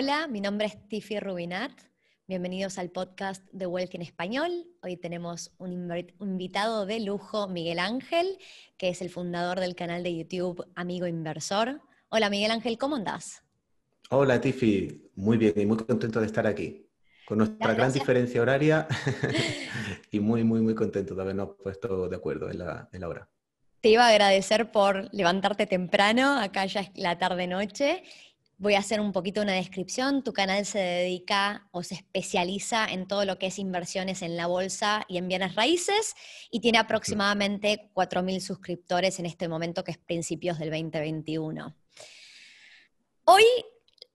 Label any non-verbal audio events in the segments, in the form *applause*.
Hola, mi nombre es Tiffy Rubinat. Bienvenidos al podcast de Wealth en Español. Hoy tenemos un invitado de lujo, Miguel Ángel, que es el fundador del canal de YouTube Amigo Inversor. Hola Miguel Ángel, ¿cómo andás? Hola Tiffy, muy bien y muy contento de estar aquí. Con nuestra gran diferencia horaria *laughs* *laughs* y muy, muy, muy contento de habernos puesto de acuerdo en la, en la hora. Te iba a agradecer por levantarte temprano, acá ya es la tarde-noche, Voy a hacer un poquito una descripción. Tu canal se dedica o se especializa en todo lo que es inversiones en la bolsa y en bienes raíces y tiene aproximadamente 4.000 suscriptores en este momento, que es principios del 2021. Hoy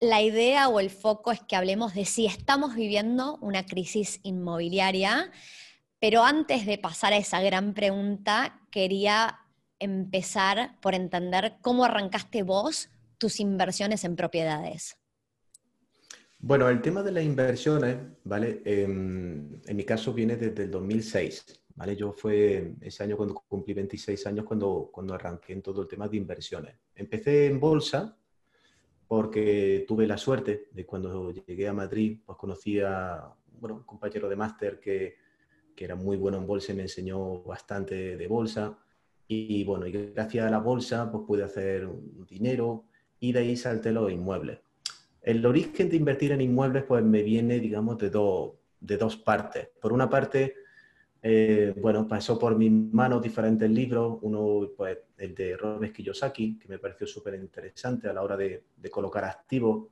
la idea o el foco es que hablemos de si estamos viviendo una crisis inmobiliaria, pero antes de pasar a esa gran pregunta, quería empezar por entender cómo arrancaste vos tus inversiones en propiedades? Bueno, el tema de las inversiones, ¿vale? Em, en mi caso viene desde el 2006, ¿vale? Yo fue ese año cuando cumplí 26 años cuando, cuando arranqué en todo el tema de inversiones. Empecé en bolsa porque tuve la suerte de cuando llegué a Madrid, pues conocí a bueno, un compañero de máster que, que era muy bueno en bolsa y me enseñó bastante de bolsa. Y bueno, y gracias a la bolsa, pues pude hacer dinero, y de ahí salté los inmuebles. El origen de invertir en inmuebles pues me viene, digamos, de, de dos partes. Por una parte, eh, bueno, pasó por mis manos diferentes libros, uno pues el de Robert Kiyosaki, que me pareció súper interesante a la hora de, colocar activos.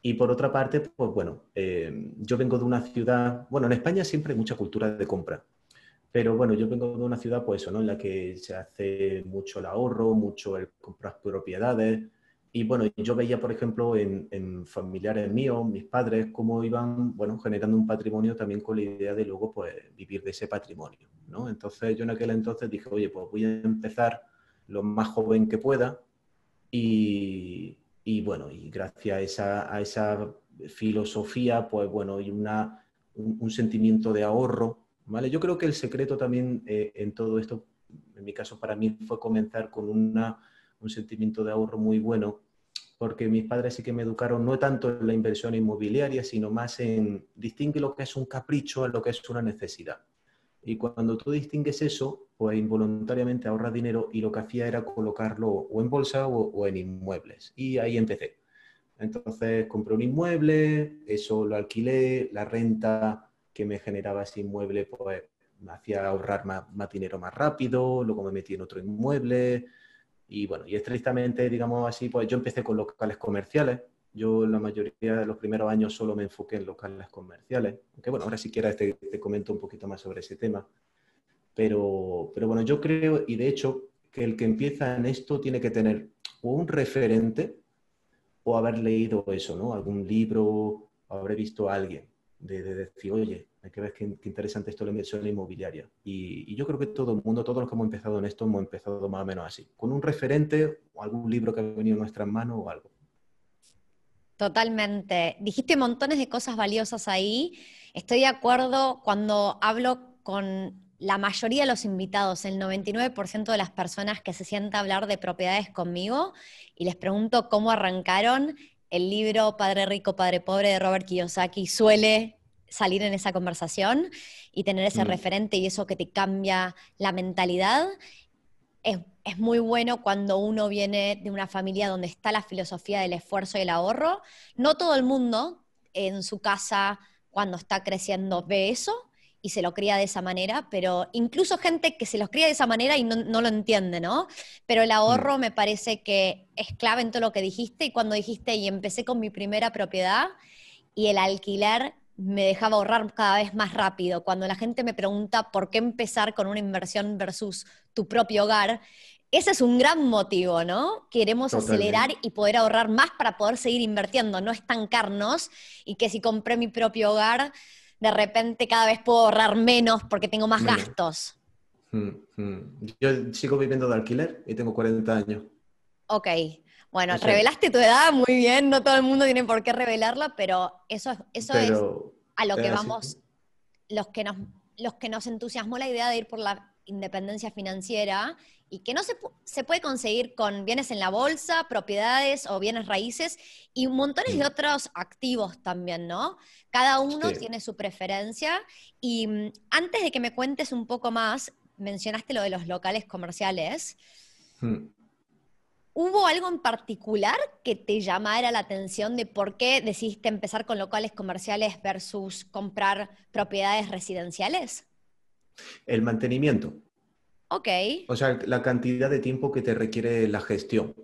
Y por otra parte, pues bueno, eh, yo vengo de una ciudad, bueno, en España siempre hay mucha cultura de compra, pero bueno, yo vengo de una ciudad, pues ¿no? En la que se hace mucho el ahorro, mucho el comprar propiedades, y bueno, yo veía, por ejemplo, en, familiares míos, mis padres, cómo iban, bueno, generando un patrimonio también con la idea de luego, pues, vivir de ese patrimonio, ¿no? Entonces yo en aquel entonces dije, oye, pues voy a empezar lo más joven que pueda y, y bueno, y gracias a esa, a esa, filosofía, pues bueno, y una, un, sentimiento de ahorro, ¿vale? Yo creo que el secreto también eh, en todo esto, en mi caso para mí, fue comenzar con una un sentimiento de ahorro muy bueno, porque mis padres sí que me educaron no tanto en la inversión inmobiliaria, sino más en distinguir lo que es un capricho a lo que es una necesidad. Y cuando tú distingues eso, pues involuntariamente ahorras dinero y lo que hacía era colocarlo o en bolsa o, en inmuebles. Y ahí empecé. Entonces compré un inmueble, eso lo alquilé, la renta que me generaba ese inmueble pues me hacía ahorrar más, más dinero más rápido, luego me metí en otro inmueble, y bueno, y estrictamente, digamos así, pues yo empecé con locales comerciales. Yo la mayoría de los primeros años solo me enfoqué en locales comerciales. Aunque bueno, ahora si quieres te, te comento un poquito más sobre ese tema. Pero, pero bueno, yo creo, y de hecho, que el que empieza en esto tiene que tener un referente o haber leído eso, ¿no? Algún libro, o haber visto a alguien, de, de decir, oye, hay que ver qué, interesante esto de la inmobiliaria. Y, yo creo que todo el mundo, todos los que hemos empezado en esto, hemos empezado más o menos así, con un referente o algún libro que ha venido en nuestras manos o algo. Totalmente. Dijiste montones de cosas valiosas ahí. Estoy de acuerdo cuando hablo con la mayoría de los invitados, el 99% de las personas que se sientan a hablar de propiedades conmigo y les pregunto cómo arrancaron, el libro Padre Rico, Padre Pobre de Robert Kiyosaki suele salir en esa conversación y tener ese mm. referente y eso que te cambia la mentalidad. Es, es, muy bueno cuando uno viene de una familia donde está la filosofía del esfuerzo y el ahorro. No todo el mundo en su casa cuando está creciendo ve eso y se lo cría de esa manera, pero incluso gente que se los cría de esa manera y no, no lo entiende, ¿no? Pero el ahorro mm. me parece que es clave en todo lo que dijiste y cuando dijiste y empecé con mi primera propiedad y el alquiler me dejaba ahorrar cada vez más rápido. Cuando la gente me pregunta por qué empezar con una inversión versus tu propio hogar, ese es un gran motivo, ¿no? Queremos acelerar y poder ahorrar más para poder seguir invirtiendo, no estancarnos y que si compré mi propio hogar, de repente cada vez puedo ahorrar menos porque tengo más gastos. Hmm, hmm. Yo sigo viviendo de alquiler y tengo 40 años. Ok, bueno, revelaste tu edad muy bien, no todo el mundo tiene por qué revelarla, pero eso, eso es a lo que vamos, los que, nos, los que nos entusiasmó la idea de ir por la independencia financiera y que no se, se, puede conseguir con bienes en la bolsa, propiedades o bienes raíces y montones de otros activos también, ¿no? Cada uno tiene su preferencia y mm, antes de que me cuentes un poco más, mencionaste lo de los locales comerciales. Hmm. ¿Hubo algo en particular que te llamara la atención de por qué decidiste empezar con locales comerciales versus comprar propiedades residenciales? El mantenimiento. Ok. O sea, la cantidad de tiempo que te requiere la gestión.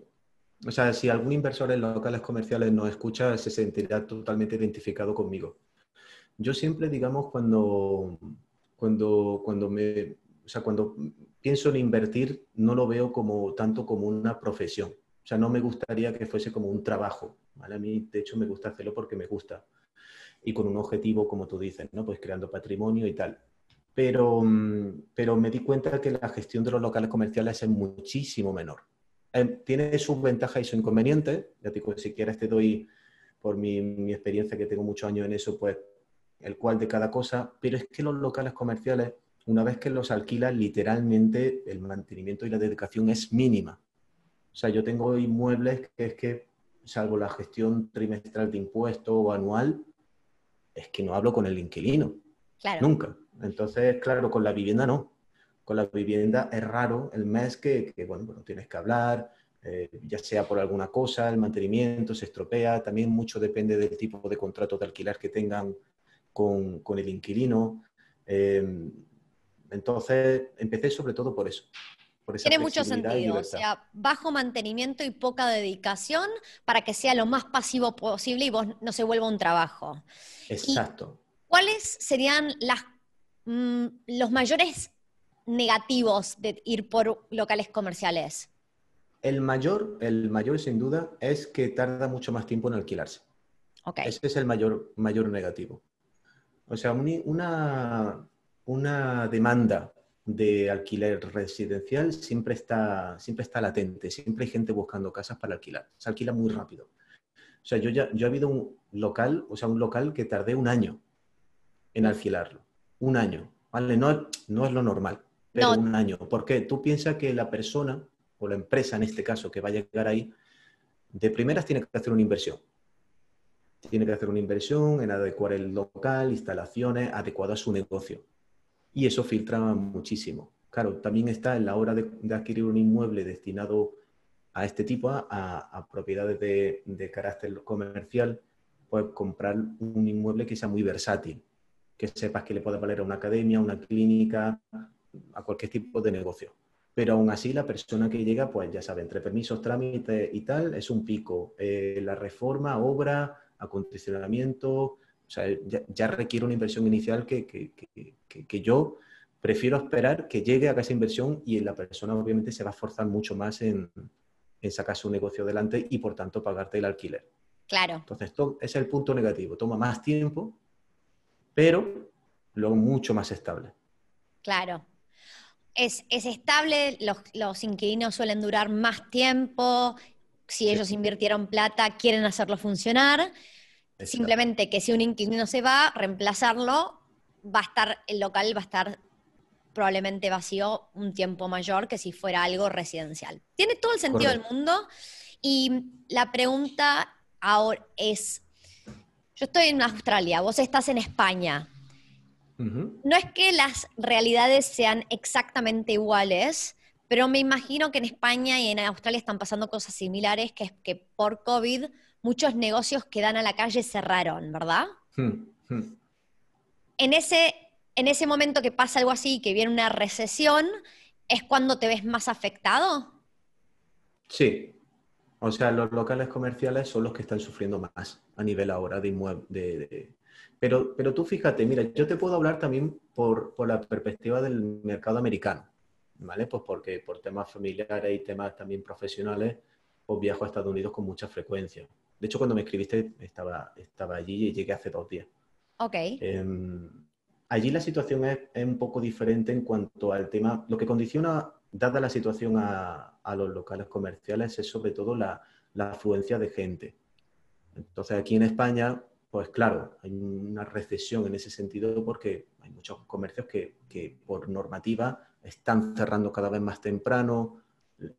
O sea, si algún inversor en locales comerciales nos escucha, se sentirá totalmente identificado conmigo. Yo siempre, digamos, cuando, cuando, cuando me, o sea, cuando pienso en invertir, no lo veo como tanto como una profesión. O sea, no me gustaría que fuese como un trabajo. ¿vale? A mí, de hecho, me gusta hacerlo porque me gusta. Y con un objetivo, como tú dices, ¿no? Pues creando patrimonio y tal. Pero, mm, pero me di cuenta que la gestión de los locales comerciales es muchísimo menor. Eh, tiene sus ventajas y sus inconvenientes. Ya te digo, si quieres te doy, por mi, mi experiencia que tengo muchos años en eso, pues el cual de cada cosa. Pero es que los locales comerciales una vez que los alquilas, literalmente el mantenimiento y la dedicación es mínima. O sea, yo tengo inmuebles que es que, salvo la gestión trimestral de impuesto o anual, es que no hablo con el inquilino. Claro. Nunca. Entonces, claro, con la vivienda no. Con la vivienda es raro el mes que, bueno, bueno, tienes que hablar, eh, ya sea por alguna cosa, el mantenimiento se estropea, también mucho depende del tipo de contrato de alquiler que tengan con, el inquilino. Eh, entonces, empecé sobre todo por eso. Tiene mucho sentido, o sea, bajo mantenimiento y poca dedicación para que sea lo más pasivo posible y vos no se vuelva un trabajo. Exacto. ¿Cuáles serían las, mm, los mayores negativos de ir por locales comerciales? El mayor, el mayor sin duda es que tarda mucho más tiempo en alquilarse. Okay. Ese es el mayor, mayor negativo. O sea, una, una demanda de alquiler residencial siempre está, siempre está latente, siempre hay gente buscando casas para alquilar. Se alquila muy rápido. O sea, yo ya yo he habido un local, o sea, un local que tardé un año en alquilarlo. Un año, ¿vale? No, no es lo normal, pero un año. Porque tú piensas que la persona, o la empresa en este caso, que va a llegar ahí, de primeras tiene que hacer una inversión. Tiene que hacer una inversión en adecuar el local, instalaciones, adecuado a su negocio y eso filtra muchísimo. Claro, también está en la hora de, adquirir un inmueble destinado a este tipo, a, propiedades de, carácter comercial, pues comprar un inmueble que sea muy versátil, que sepas que le puede valer a una academia, a una clínica, a cualquier tipo de negocio. Pero aún así la persona que llega, pues ya sabe, entre permisos, trámites y tal, es un pico. Eh, la reforma, obra, acondicionamiento, o sea, ya, requiere una inversión inicial que, que, yo prefiero esperar que llegue a esa inversión y la persona obviamente se va a esforzar mucho más en, en sacar su negocio adelante y por tanto pagarte el alquiler. Claro. Entonces, esto es el punto negativo. Toma más tiempo, pero luego mucho más estable. Claro. Es, es estable, los, los, inquilinos suelen durar más tiempo, si ellos invirtieron plata, quieren hacerlo funcionar. Simplemente que si un inquilino se va, reemplazarlo, va a estar, el local va a estar probablemente vacío un tiempo mayor que si fuera algo residencial. Tiene todo el sentido del mundo. Y la pregunta ahora es, yo estoy en Australia, vos estás en España. No es que las realidades sean exactamente iguales, pero me imagino que en España y en Australia están pasando cosas similares, que es que por COVID muchos negocios que dan a la calle cerraron, ¿verdad? Hmm, hmm. En, ese, en ese momento que pasa algo así, que viene una recesión, ¿es cuando te ves más afectado? Sí. O sea, los locales comerciales son los que están sufriendo más a nivel ahora de inmuebles. Pero, pero tú fíjate, mira, yo te puedo hablar también por, por la perspectiva del mercado americano, ¿vale? Pues porque por temas familiares y temas también profesionales, pues viajo a Estados Unidos con mucha frecuencia. De hecho, cuando me escribiste estaba, estaba allí y llegué hace dos días. Ok. Em, allí la situación es, un poco diferente en cuanto al tema. Lo que condiciona, dada la situación a, los locales comerciales, es sobre todo la, afluencia de gente. Entonces, aquí en España, pues claro, hay una recesión en ese sentido porque hay muchos comercios que, que por normativa están cerrando cada vez más temprano,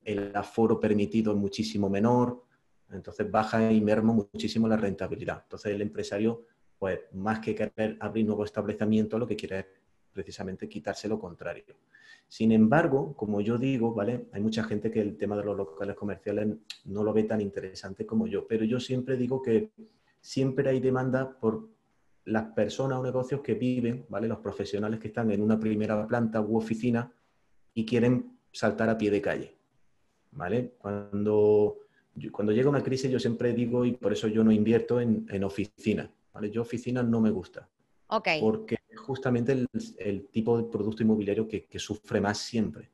el aforo permitido es muchísimo menor, entonces baja y merma muchísimo la rentabilidad. Entonces el empresario, pues más que querer abrir nuevos establecimientos, lo que quiere es precisamente quitarse lo contrario. Sin embargo, como yo digo, ¿vale? Hay mucha gente que el tema de los locales comerciales no lo ve tan interesante como yo, pero yo siempre digo que siempre hay demanda por las personas o negocios que viven, ¿vale? Los profesionales que están en una primera planta u oficina y quieren saltar a pie de calle, ¿vale? Cuando, cuando llega una crisis yo siempre digo, y por eso yo no invierto en, en oficinas, ¿vale? Yo oficinas no me gusta. Okay. Porque es justamente el, tipo de producto inmobiliario que, que, sufre más siempre.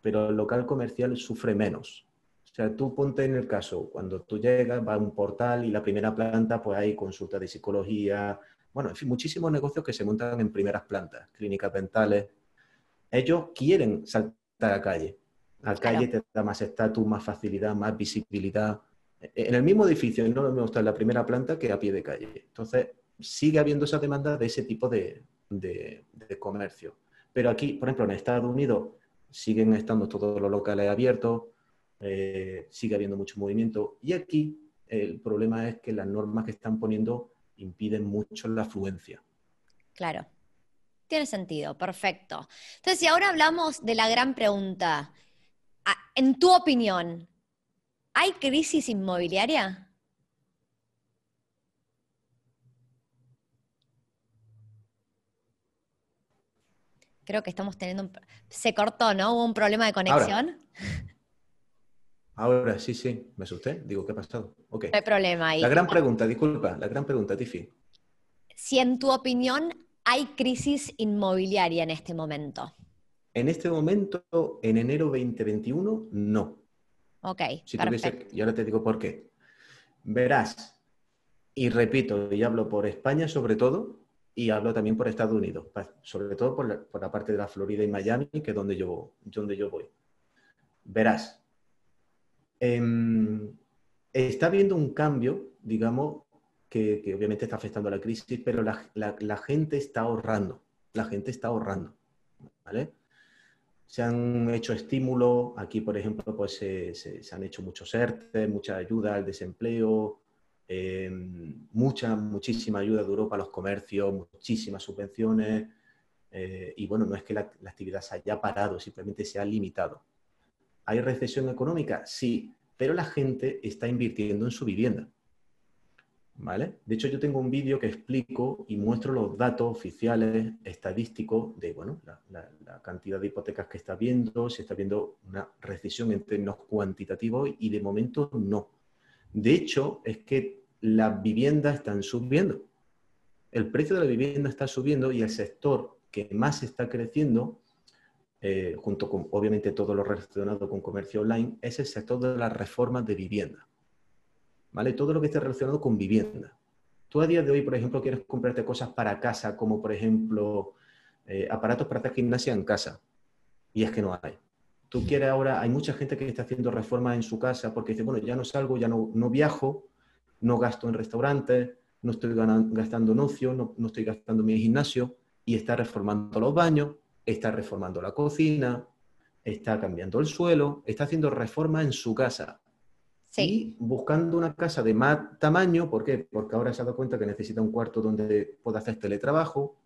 Pero el local comercial sufre menos. O sea, tú ponte en el caso, cuando tú llegas, va a un portal y la primera planta, pues hay consulta de psicología, bueno, en fin, muchísimos negocios que se montan en primeras plantas, clínicas dentales. Ellos quieren saltar a la calle. A la calle te da más estatus, más facilidad, más visibilidad. En el mismo edificio, no me gusta en la primera planta que a pie de calle. Entonces, sigue habiendo esa demanda de ese tipo de, comercio. Pero aquí, por ejemplo, en Estados Unidos siguen estando todos los locales abiertos, eh, sigue habiendo mucho movimiento. Y aquí el problema es que las normas que están poniendo impiden mucho la afluencia. Claro. Tiene sentido, perfecto. Entonces, si ahora hablamos de la gran pregunta, en tu opinión, ¿hay crisis inmobiliaria? Creo que estamos teniendo un... Se cortó, ¿no? Hubo un problema de conexión. Ahora, sí, sí, me asusté. Digo, ¿qué ha pasado? No hay problema ahí. La gran pregunta, disculpa, la gran pregunta, Tiffy si en tu opinión hay crisis inmobiliaria en este momento. En este momento, en enero 2021, no. Ok. Si y ahora te digo por qué. Verás, y repito, y hablo por España sobre todo, y hablo también por Estados Unidos, sobre todo por la, parte de la Florida y Miami, que es donde yo, donde yo voy. Verás, em, está habiendo un cambio, digamos, que, obviamente está afectando a la crisis, pero la, gente está ahorrando, la gente está ahorrando, ¿vale? Se han hecho estímulos, aquí por ejemplo pues se, han hecho muchos ERTE, mucha ayuda al desempleo, em, mucha, muchísima ayuda de Europa a los comercios, muchísimas subvenciones, eh, y bueno, no es que la, la actividad se haya parado, simplemente se ha limitado. ¿Hay recesión económica? Sí, pero la gente está invirtiendo en su vivienda. De hecho, yo tengo un vídeo que explico y muestro los datos oficiales estadísticos de bueno, la, cantidad de hipotecas que está viendo, si está viendo una recesión en términos cuantitativos y de momento no. De hecho, es que las viviendas están subiendo. El precio de la vivienda está subiendo y el sector que más está creciendo, eh, junto con obviamente todo lo relacionado con comercio online, es el sector de las reformas de vivienda. ¿Vale? Todo lo que esté relacionado con vivienda. Tú a día de hoy, por ejemplo, quieres comprarte cosas para casa, como por ejemplo eh, aparatos para hacer gimnasia en casa, y es que no hay. Tú quieres ahora, hay mucha gente que está haciendo reformas en su casa porque dice, bueno, ya no salgo, ya no, no viajo, no gasto en restaurantes, no estoy gastando en ocio, no, no estoy gastando en mi gimnasio, y está reformando los baños, está reformando la cocina, está cambiando el suelo, está haciendo reformas en su casa. Y buscando una casa de más tamaño, ¿por qué? Porque ahora se ha dado cuenta que necesita un cuarto donde pueda hacer teletrabajo.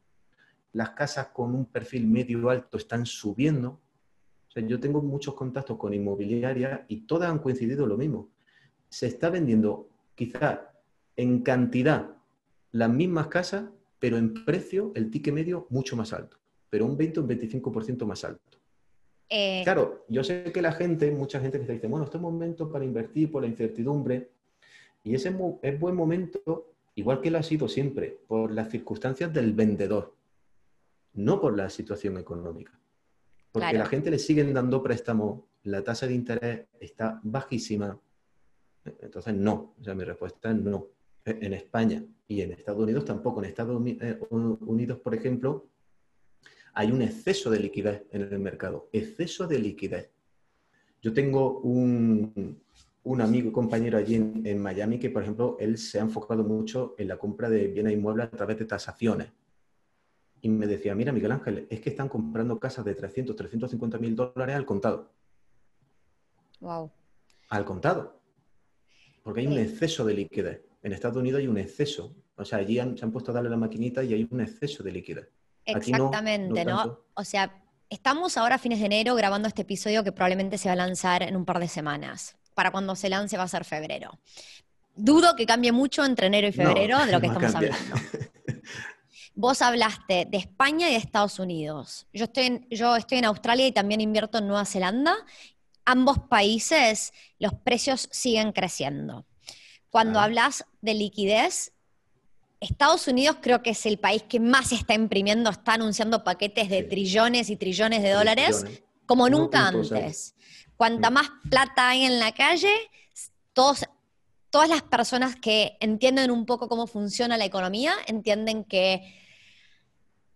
Las casas con un perfil medio alto están subiendo. O sea, yo tengo muchos contactos con inmobiliarias y todas han coincidido lo mismo. Se está vendiendo quizá en cantidad las mismas casas, pero en precio el ticket medio mucho más alto, pero un 20 o un 25% más alto. Eh, claro, yo sé que la gente, mucha gente que dice, bueno, este es momento para invertir por la incertidumbre, y ese es buen momento, igual que lo ha sido siempre, por las circunstancias del vendedor, no por la situación económica. Porque la gente le siguen dando préstamos, la tasa de interés está bajísima. Entonces, no. O sea, mi respuesta es no. En España y en Estados Unidos tampoco. En Estados eh, Unidos, por ejemplo, hay un exceso de liquidez en el mercado, exceso de liquidez. Yo tengo un, amigo y compañero allí en, Miami que, por ejemplo, él se ha enfocado mucho en la compra de bienes inmuebles a través de tasaciones. y me decía, mira Miguel Ángel, es que están comprando casas de 300, 350 mil dólares al contado. Wow. Al contado. Porque hay un exceso de liquidez. En Estados Unidos hay un exceso. O sea, allí se han puesto a darle la maquinita y hay un exceso de liquidez. Exactamente, no, O sea, estamos ahora a fines de enero grabando este episodio que probablemente se va a lanzar en un par de semanas. Para cuando se lance va a ser febrero. Dudo que cambie mucho entre enero y febrero de lo que estamos hablando. *laughs* Vos hablaste de España y de Estados Unidos. Yo estoy, en, yo estoy en Australia y también invierto en Nueva Zelanda. Ambos países, los precios siguen creciendo. Cuando hablas de liquidez, Estados Unidos creo que es el país que más está imprimiendo, está anunciando paquetes de trillones y trillones de dólares como nunca antes. Cuanta mm. más plata hay en la calle, todos, todas las personas que entienden un poco cómo funciona la economía entienden que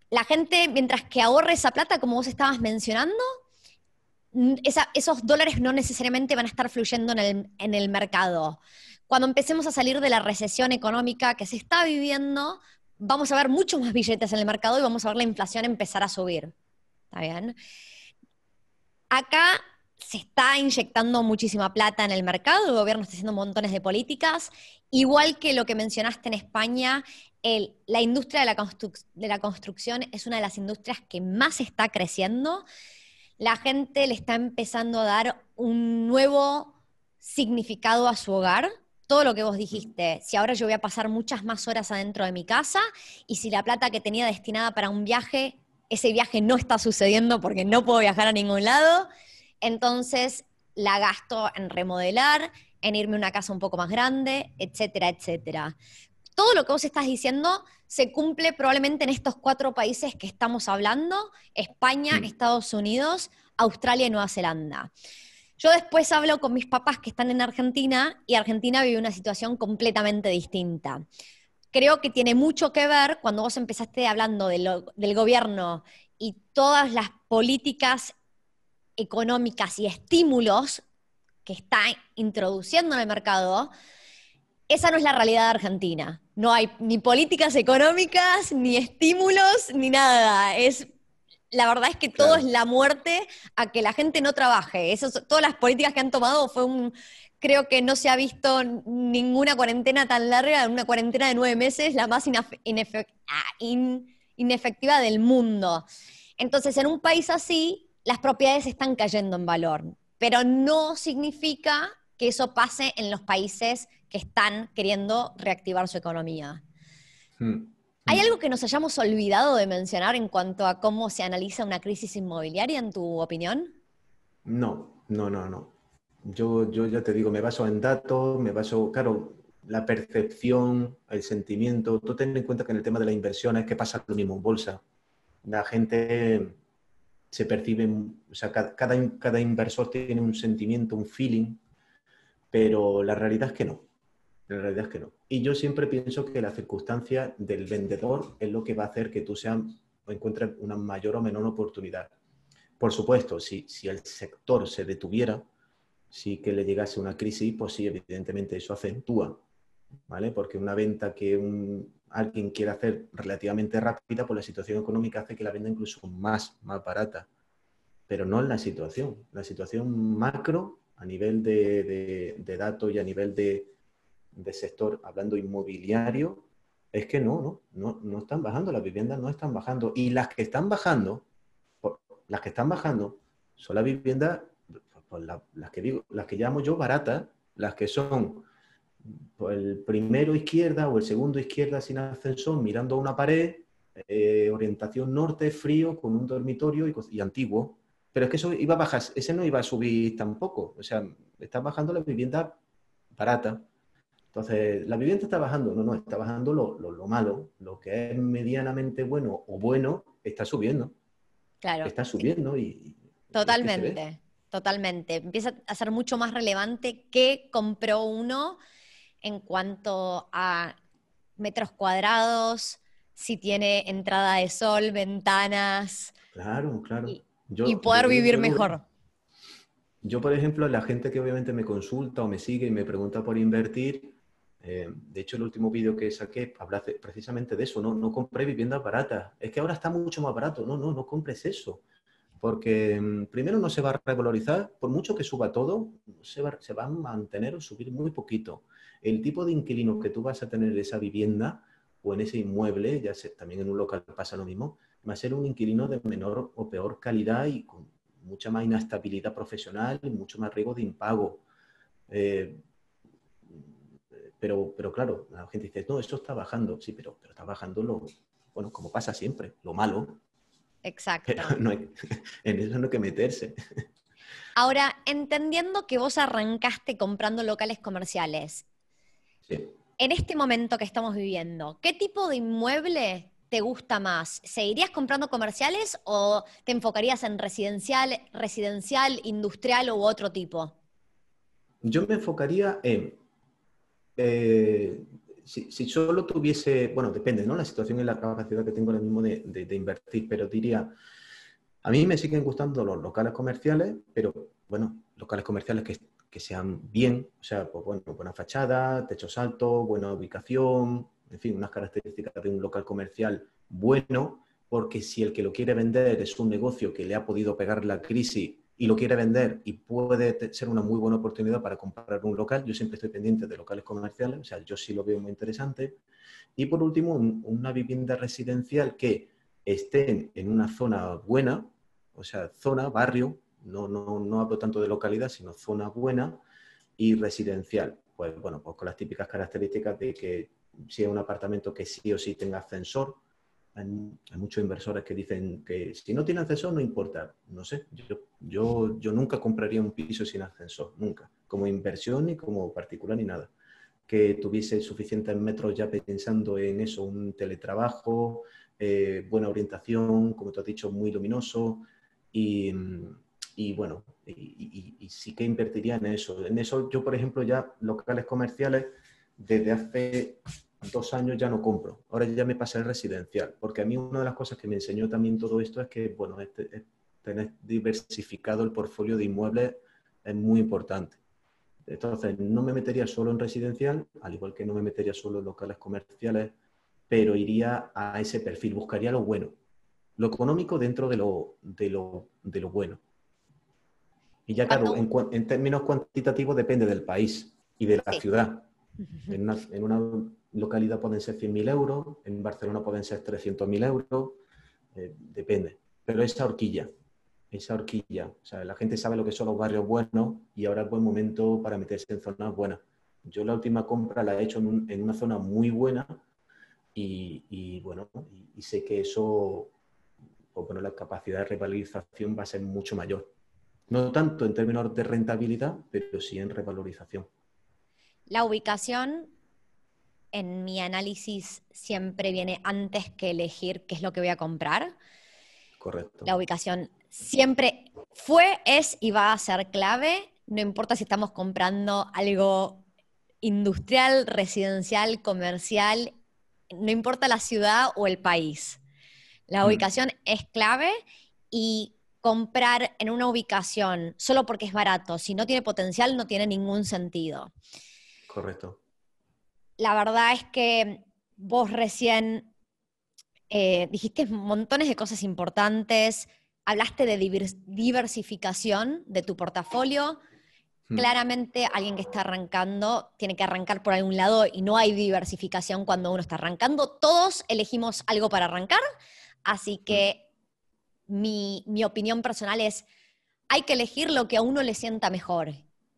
la gente, mientras que ahorre esa plata, como vos estabas mencionando, esos dólares no necesariamente van a estar fluyendo en el, mercado. Cuando empecemos a salir de la recesión económica que se está viviendo, vamos a ver muchos más billetes en el mercado y vamos a ver la inflación empezar a subir. ¿Está bien? Acá se está inyectando muchísima plata en el mercado, el gobierno está haciendo montones de políticas, igual que lo que mencionaste en España, la industria de la, de la construcción es una de las industrias que más está creciendo. La gente le está empezando a dar un nuevo significado a su hogar. Todo lo que vos dijiste, si ahora yo voy a pasar muchas más horas adentro de mi casa y si la plata que tenía destinada para un viaje, ese viaje no está sucediendo porque no puedo viajar a ningún lado, entonces la gasto en remodelar, en irme a una casa un poco más grande, etcétera, etcétera todo lo que vos estás diciendo se cumple probablemente en estos cuatro países que estamos hablando, España. Estados Unidos, Australia y Nueva Zelanda. Yo después hablo con mis papás que están en Argentina y Argentina vive una situación completamente distinta. Creo que tiene mucho que ver cuando vos empezaste hablando del gobierno y todas las políticas económicas y estímulos que está introduciendo en el mercado, esa no es la realidad de Argentina. No hay ni políticas económicas, ni estímulos, ni nada. Es, la verdad es que todo es la muerte a que la gente no trabaje. Eso, todas las políticas que han tomado fue un, creo que no se ha visto ninguna cuarentena tan larga, una cuarentena de nueve meses, la más ah, inefectiva del mundo. Entonces, en un país así, las propiedades están cayendo en valor, pero no significa que eso pase en los países que están queriendo reactivar su economía. Hmm. ¿Hay algo que nos hayamos olvidado de mencionar en cuanto a cómo se analiza una crisis inmobiliaria, en tu opinión? No, no, no, no. Yo, yo ya te digo, me baso en datos, me baso, claro, la percepción, el sentimiento. Tú ten en cuenta que en el tema de la inversión es que pasa lo mismo en bolsa. La gente se percibe, o sea, cada, cada inversor tiene un sentimiento, un feeling, pero la realidad es que no. La realidad es que no. Y yo siempre pienso que la circunstancia del vendedor es lo que va a hacer que tú seas encuentres una mayor o menor oportunidad. Por supuesto, si, si el sector se detuviera, si que le llegase una crisis, pues sí, evidentemente eso acentúa, ¿vale? Porque una venta que alguien quiere hacer relativamente rápida, pues la situación económica hace que la venda incluso más, más barata. Pero no es la situación. La situación macro, a nivel de, de datos y a nivel de, de sector, hablando inmobiliario, es que no, no, no, están bajando, las viviendas no están bajando. Y las que están bajando, las que están bajando, son las viviendas, las, que digo, las que llamo yo baratas, las que son el primero izquierda o el segundo izquierda sin ascensor, mirando a una pared, eh, orientación norte, frío, con un dormitorio y, y, antiguo. Pero es que eso iba a bajar, ese no iba a subir tampoco. O sea, está bajando la vivienda barata. Entonces, la vivienda está bajando, no, no, está bajando lo, malo, lo que es medianamente bueno o bueno está subiendo. Claro. Está subiendo y... Totalmente, totalmente. Empieza a ser mucho más relevante qué compró uno en cuanto a metros cuadrados, si tiene entrada de sol, ventanas. Claro, claro. Y, poder vivir mejor. Yo, por ejemplo, la gente que obviamente me consulta o me sigue y me pregunta por invertir, Eh, de hecho, el último vídeo que saqué habla precisamente de eso, ¿no? No compré viviendas baratas. Es que ahora está mucho más barato. No, no, no compres eso. Porque mm, primero no se va a revalorizar, por mucho que suba todo, se va, a mantener o subir muy poquito. El tipo de inquilino que tú vas a tener en esa vivienda o en ese inmueble, ya sé, también en un local pasa lo mismo, va a ser un inquilino de menor o peor calidad y con mucha más inestabilidad profesional y mucho más riesgo de impago. Eh, pero, pero claro, la gente dice, no, esto está bajando. Sí, pero, pero está bajando lo, bueno, como pasa siempre, lo malo. Exacto. *laughs* en eso no hay que meterse. Ahora, entendiendo que vos arrancaste comprando locales comerciales, sí. en este momento que estamos viviendo, ¿qué tipo de inmueble te gusta más? ¿Seguirías comprando comerciales o te enfocarías en residencial, residencial, industrial u otro tipo? Yo me enfocaría en, eh, si, solo tuviese, bueno, depende, ¿no? La situación y la capacidad que tengo ahora mismo de, invertir, pero diría, a mí me siguen gustando los locales comerciales, pero bueno, locales comerciales que, que sean bien, o sea, pues bueno, buena fachada, techos altos, buena ubicación, en fin, unas características de un local comercial bueno, porque si el que lo quiere vender es un negocio que le ha podido pegar la crisis y lo quiere vender y puede ser una muy buena oportunidad para comprar un local, yo siempre estoy pendiente de locales comerciales, o sea, yo sí lo veo muy interesante. Y por último, una vivienda residencial que esté en una zona buena, o sea, zona, barrio, no, no, no hablo tanto de localidad, sino zona buena y residencial. Pues bueno, pues con las típicas características de que si es un apartamento que sí o sí tenga ascensor. Hay, muchos inversores que dicen que si no tiene ascensor no importa. No sé, yo, yo, yo nunca compraría un piso sin ascensor, nunca. Como inversión ni como particular ni nada. Que tuviese suficientes metros ya pensando en eso, un teletrabajo, eh, buena orientación, como te has dicho, muy luminoso. Y, y bueno, y, sí que invertiría en eso. En eso yo, por ejemplo, ya locales comerciales desde hace dos años ya no compro. Ahora ya me pasé al residencial, porque a mí una de las cosas que me enseñó también todo esto es que, bueno, este, tener diversificado el portfolio de inmuebles es muy importante. Entonces, no me metería solo en residencial, al igual que no me metería solo en locales comerciales, pero iría a ese perfil, buscaría lo bueno, lo económico dentro de lo, de lo, de lo bueno. Y ya claro, en, términos cuantitativos depende del país y de la ciudad. En una, localidad pueden ser 100.000 euros, en Barcelona pueden ser 300.000 euros, eh, depende. Pero esa horquilla, esa horquilla, o sea, la gente sabe lo que son los barrios buenos y ahora es buen momento para meterse en zonas buenas. Yo la última compra la he hecho en, una zona muy buena y, bueno, y, sé que eso, pues bueno, la capacidad de revalorización va a ser mucho mayor. No tanto en términos de rentabilidad, pero sí en revalorización. La ubicación, en mi análisis, siempre viene antes que elegir qué es lo que voy a comprar. Correcto. La ubicación siempre fue, es y va a ser clave. No importa si estamos comprando algo industrial, residencial, comercial, no importa la ciudad o el país. La mm. ubicación es clave y comprar en una ubicación solo porque es barato, si no tiene potencial, no tiene ningún sentido. Correcto. La verdad es que vos recién eh, dijiste montones de cosas importantes, hablaste de diversificación de tu portafolio. Hmm. Claramente alguien que está arrancando tiene que arrancar por algún lado y no hay diversificación cuando uno está arrancando. Todos elegimos algo para arrancar, así que hmm. mi, mi opinión personal es, hay que elegir lo que a uno le sienta mejor,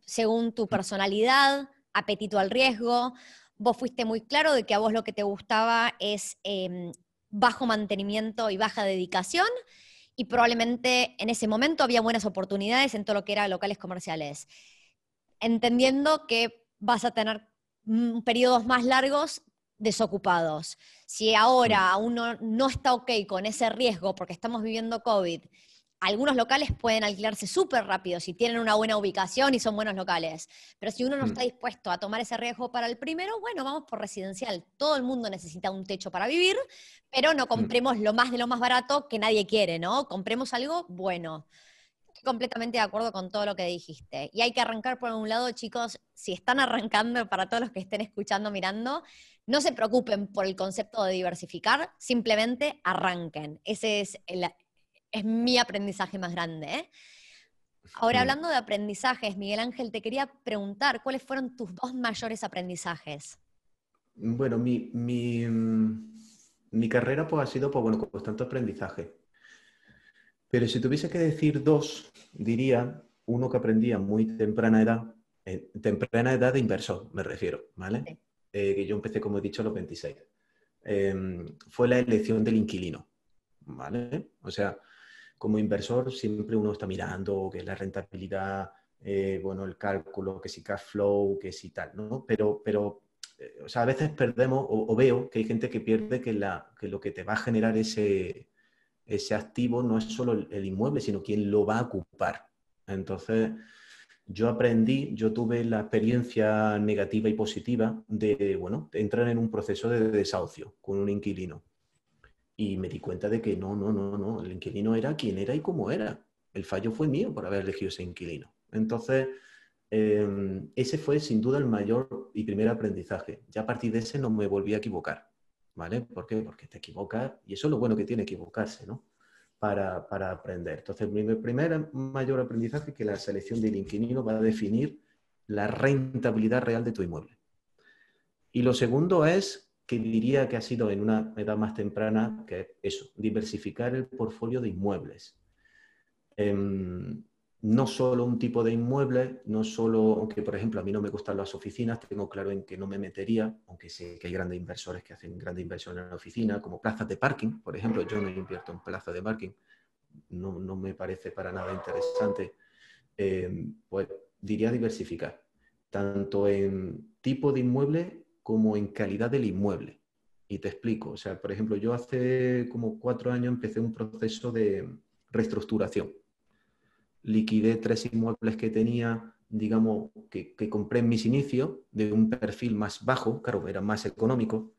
según tu hmm. personalidad, apetito al riesgo. Vos fuiste muy claro de que a vos lo que te gustaba es em, bajo mantenimiento y baja dedicación y probablemente en ese momento había buenas oportunidades en todo lo que era locales comerciales. Entendiendo que vas a tener mm, periodos más largos desocupados. Si ahora uno no está ok con ese riesgo porque estamos viviendo COVID algunos locales pueden alquilarse súper rápido si tienen una buena ubicación y son buenos locales. Pero si uno no mm. está dispuesto a tomar ese riesgo para el primero, bueno, vamos por residencial. Todo el mundo necesita un techo para vivir, pero no mm. compremos lo más de lo más barato que nadie quiere, ¿no? Compremos algo bueno. completamente de acuerdo con todo lo que dijiste. Y hay que arrancar por un lado, chicos, si están arrancando, para todos los que estén escuchando, mirando, no se preocupen por el concepto de diversificar, simplemente arranquen. Ese es, es mi aprendizaje más grande. ¿eh? Ahora, hablando de aprendizajes, Miguel Ángel, te quería preguntar, ¿cuáles fueron tus dos mayores aprendizajes? Bueno, mi, mi, mi carrera pues, ha sido pues, bueno, constante aprendizaje. Pero si tuviese que decir dos, diría uno que aprendí a muy temprana edad, eh, temprana edad de inversor, me refiero, ¿vale? Eh, que yo empecé, como he dicho, a los 26. Em, fue la elección del inquilino, ¿vale? O sea, como inversor siempre uno está mirando que la rentabilidad, eh, bueno, el cálculo, que si cash flow, que si tal, ¿no? Pero, pero o sea, a veces perdemos o, veo que hay gente que pierde que, la, que lo que te va a generar ese, ese activo no es solo el, inmueble, sino quien lo va a ocupar. Entonces, yo aprendí, yo tuve la experiencia negativa y positiva de, bueno, entrar en un proceso de desahucio con un inquilino. Y me di cuenta de que no, no, no, no, el inquilino era quien era y cómo era. El fallo fue mío por haber elegido ese inquilino. Entonces, em, ese fue sin duda el mayor y primer aprendizaje. Ya a partir de ese no me volví a equivocar. ¿vale? ¿Por qué? Porque te equivocas y eso es lo bueno que tiene equivocarse, ¿no? Para, aprender. Entonces, mi primer mayor aprendizaje es que la selección del inquilino va a definir la rentabilidad real de tu inmueble. Y lo segundo es que diría que ha sido en una edad más temprana, que eso, diversificar el portfolio de inmuebles. Em, no solo un tipo de inmueble, no solo, aunque por ejemplo a mí no me gustan las oficinas, tengo claro en que no me metería, aunque sé que hay grandes inversores que hacen grandes inversiones en la oficina, como plazas de parking, por ejemplo, yo no invierto en plazas de parking, no, no me parece para nada interesante, eh, pues diría diversificar, tanto en tipo de inmueble como en calidad del inmueble. Y te explico, o sea, por ejemplo, yo hace como cuatro años empecé un proceso de reestructuración liquidé tres inmuebles que tenía, digamos, que, compré en mis inicios, de un perfil más bajo, claro, era más económico,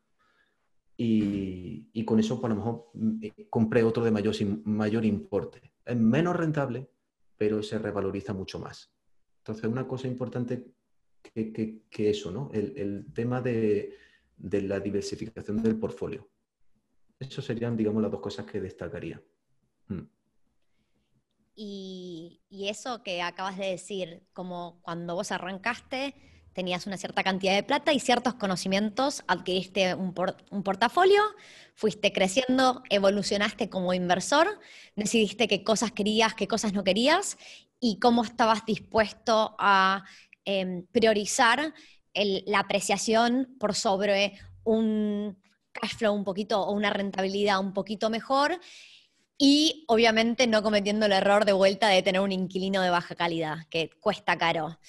y, con eso, por lo mejor, mm, eh, compré otro de mayor, mayor importe. Es menos rentable, pero se revaloriza mucho más. Entonces, una cosa importante que, eso, ¿no? El, tema de, la diversificación del portfolio. Eso serían, digamos, las dos cosas que destacaría. Mm. Y, eso que acabas de decir, como cuando vos arrancaste, tenías una cierta cantidad de plata y ciertos conocimientos, adquiriste un, portafolio, fuiste creciendo, evolucionaste como inversor, decidiste qué cosas querías, qué cosas no querías y cómo estabas dispuesto a em, priorizar la apreciación por sobre un cash flow un poquito o una rentabilidad un poquito mejor y obviamente no cometiendo el error de vuelta de tener un inquilino de baja calidad, que cuesta caro.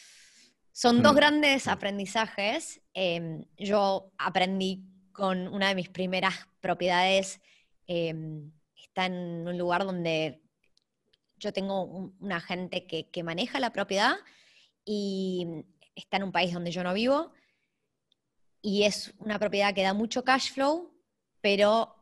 Son dos mm. grandes aprendizajes. Em, yo aprendí con una de mis primeras propiedades, em, está en un lugar donde yo tengo un, agente que, que maneja la propiedad y está en un país donde yo no vivo y es una propiedad que da mucho cash flow, pero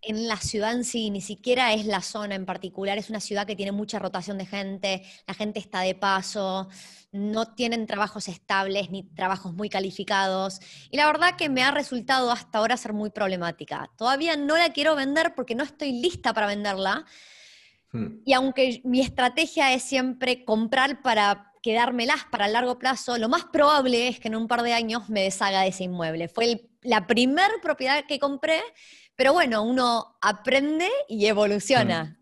en la ciudad en sí, ni siquiera es la zona en particular, es una ciudad que tiene mucha rotación de gente, la gente está de paso, no tienen trabajos estables ni trabajos muy calificados. Y la verdad que me ha resultado hasta ahora ser muy problemática. Todavía no la quiero vender porque no estoy lista para venderla. Hmm. Y aunque mi estrategia es siempre comprar para quedármelas para el largo plazo, lo más probable es que en un par de años me deshaga de ese inmueble. Fue la primera propiedad que compré pero bueno, uno aprende y evoluciona. Mm.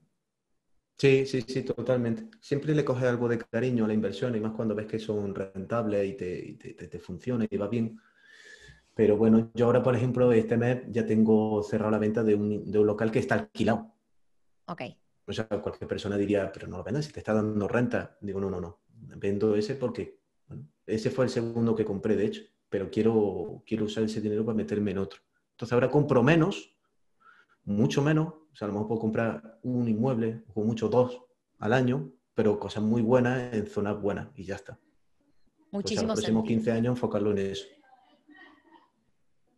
Sí, sí, sí, totalmente. Siempre le coges algo de cariño a la inversión y más cuando ves que son rentables y te, te, funciona y va bien. Pero bueno, yo ahora, por ejemplo, este mes ya tengo cerrado la venta de un, de un local que está alquilado. Ok. O sea, cualquier persona diría, pero no lo vendas si te está dando renta. Digo, no, no, no. Vendo ese porque bueno, ese fue el segundo que compré, de hecho, pero quiero, quiero usar ese dinero para meterme en otro. Entonces ahora compro menos mucho menos, o sea, a lo mejor puedo comprar un inmueble o mucho dos al año, pero cosas muy buenas en zonas buenas y ya está. Muchísimo los próximos 15 años enfocarlo en eso.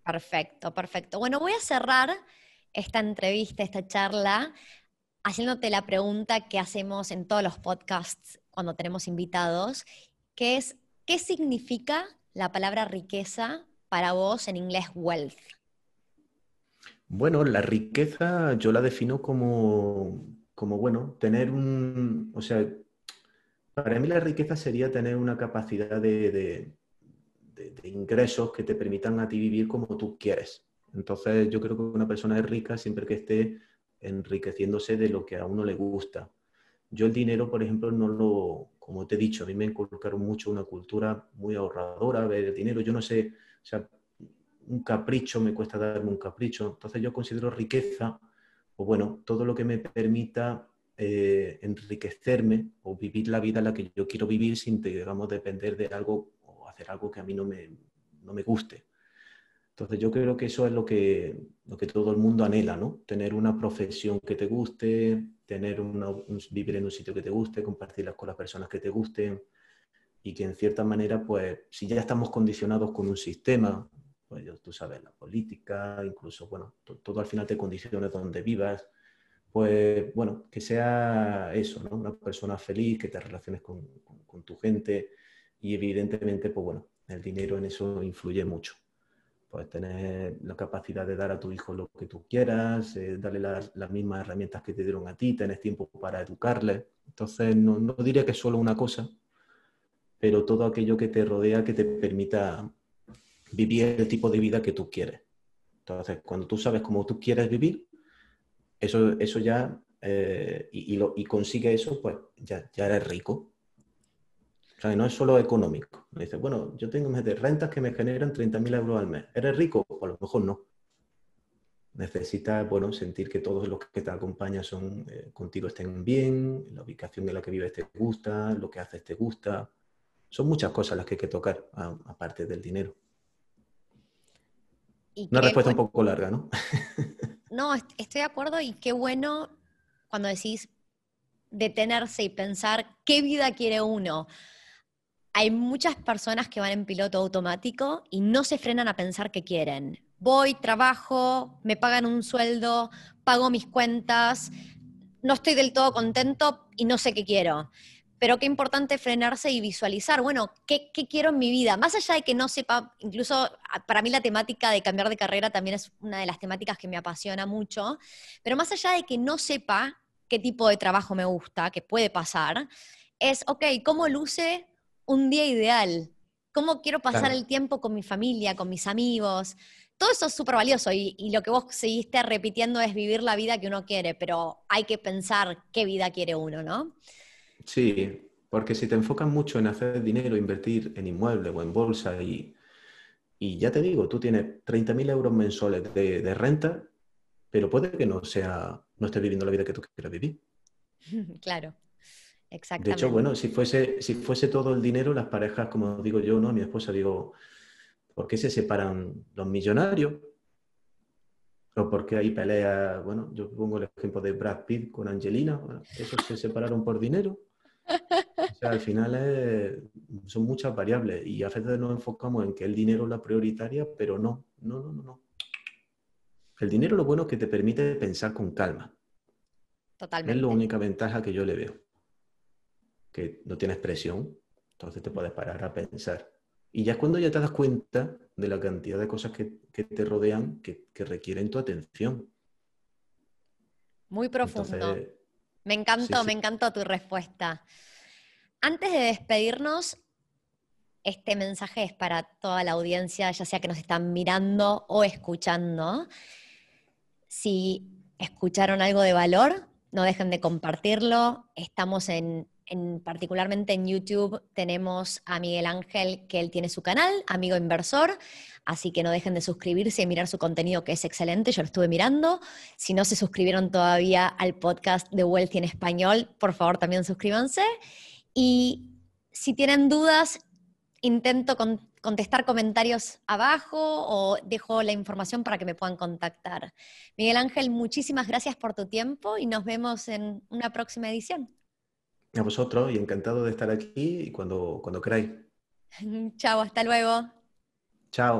Perfecto, perfecto. Bueno, voy a cerrar esta entrevista, esta charla, haciéndote la pregunta que hacemos en todos los podcasts cuando tenemos invitados, que es, ¿qué significa la palabra riqueza para vos en inglés wealth? Bueno, la riqueza yo la defino como, como bueno, tener un, o sea, para mí la riqueza sería tener una capacidad de, ingresos que te permitan a ti vivir como tú quieres. Entonces yo creo que una persona es rica siempre que esté enriqueciéndose de lo que a uno le gusta. Yo el dinero, por ejemplo, no lo, como te he dicho, a mí me inculcaron mucho una cultura muy ahorradora, ver el dinero, yo no sé, o sea, un capricho me cuesta darme un capricho. Entonces yo considero riqueza, o bueno, todo lo que me permita eh, enriquecerme o vivir la vida la que yo quiero vivir sin, digamos, depender de algo o hacer algo que a mí no me, no me guste. Entonces yo creo que eso es lo que, lo que todo el mundo anhela, ¿no? Tener una profesión que te guste, tener vivir en un sitio que te guste, compartirlas con las personas que te gusten y que en cierta manera, pues, si ya estamos condicionados con un sistema, pues tú sabes, la política, incluso, bueno, todo al final te condiciona donde vivas, pues bueno, que sea eso, ¿no? Una persona feliz, que te relaciones con, tu gente y evidentemente, pues bueno, el dinero en eso influye mucho. Puedes tener la capacidad de dar a tu hijo lo que tú quieras, eh, darle las, mismas herramientas que te dieron a ti, tener tiempo para educarle. Entonces, no, no diría que es solo una cosa, pero todo aquello que te rodea que te permita vivir el tipo de vida que tú quieres. Entonces, cuando tú sabes cómo tú quieres vivir, eso, eso ya, eh, y, y, consigue eso, pues ya, ya eres rico. O sea, no es solo económico. Me dice, bueno, yo tengo de rentas que me generan 30.000 euros al mes. ¿Eres rico? Pues a lo mejor no. Necesitas, bueno, sentir que todos los que te acompañan son, eh, contigo estén bien, la ubicación en la que vives te gusta, lo que haces te gusta. Son muchas cosas las que hay que tocar, aparte del dinero. Una respuesta un poco larga, ¿no? *laughs* No, estoy de acuerdo y qué bueno cuando decís detenerse y pensar qué vida quiere uno. Hay muchas personas que van en piloto automático y no se frenan a pensar qué quieren. Voy, trabajo, me pagan un sueldo, pago mis cuentas, no estoy del todo contento y no sé qué quiero pero qué importante frenarse y visualizar, bueno, ¿qué, quiero en mi vida? Más allá de que no sepa, incluso ah, para mí la temática de cambiar de carrera también es una de las temáticas que me apasiona mucho, pero más allá de que no sepa qué tipo de trabajo me gusta, que puede pasar, es, ok, ¿cómo luce un día ideal? ¿Cómo quiero pasar el tiempo con mi familia, con mis amigos? Todo eso es súper valioso y, y lo que vos seguiste repitiendo es vivir la vida que uno quiere, pero hay que pensar qué vida quiere uno, ¿no? Sí, porque si te enfocas mucho en hacer dinero, invertir en inmuebles o en bolsa y, y ya te digo, tú tienes 30.000 euros mensuales de, renta, pero puede que no sea, no estés viviendo la vida que tú quieras vivir. *laughs* Claro, exactamente. De hecho, bueno, si fuese, si fuese todo el dinero, las parejas, como digo yo, ¿no? Mi esposa digo, ¿por qué se separan los millonarios? o porque hay peleas, bueno, yo pongo el ejemplo de Brad Pitt con Angelina, esos se separaron por dinero. O sea, al final son muchas variables y a veces nos enfocamos en que el dinero es la prioritaria, pero no, no, no, no. El dinero lo bueno es que te permite pensar con calma. Totalmente. Es la única ventaja que yo le veo. Que no tienes presión, entonces te puedes parar a pensar. Y ya es cuando ya te das cuenta de la cantidad de cosas que, te rodean que, requieren tu atención. Muy profundo. me encantó, me encantó tu respuesta. Antes de despedirnos, este mensaje es para toda la audiencia, ya sea que nos están mirando o escuchando. Si escucharon algo de valor, no dejen de compartirlo. Estamos en en, particularmente en YouTube tenemos a Miguel Ángel, que él tiene su canal, Amigo Inversor, así que no dejen de suscribirse y mirar su contenido, que es excelente, yo lo estuve mirando. Si no se suscribieron todavía al podcast de Wealthy en español, por favor también suscríbanse. Y si tienen dudas, intento contestar comentarios abajo o dejo la información para que me puedan contactar. Miguel Ángel, muchísimas gracias por tu tiempo y nos vemos en una próxima edición. A vosotros y encantado de estar aquí y cuando, cuando queráis. *laughs* Chao, hasta luego. Chao.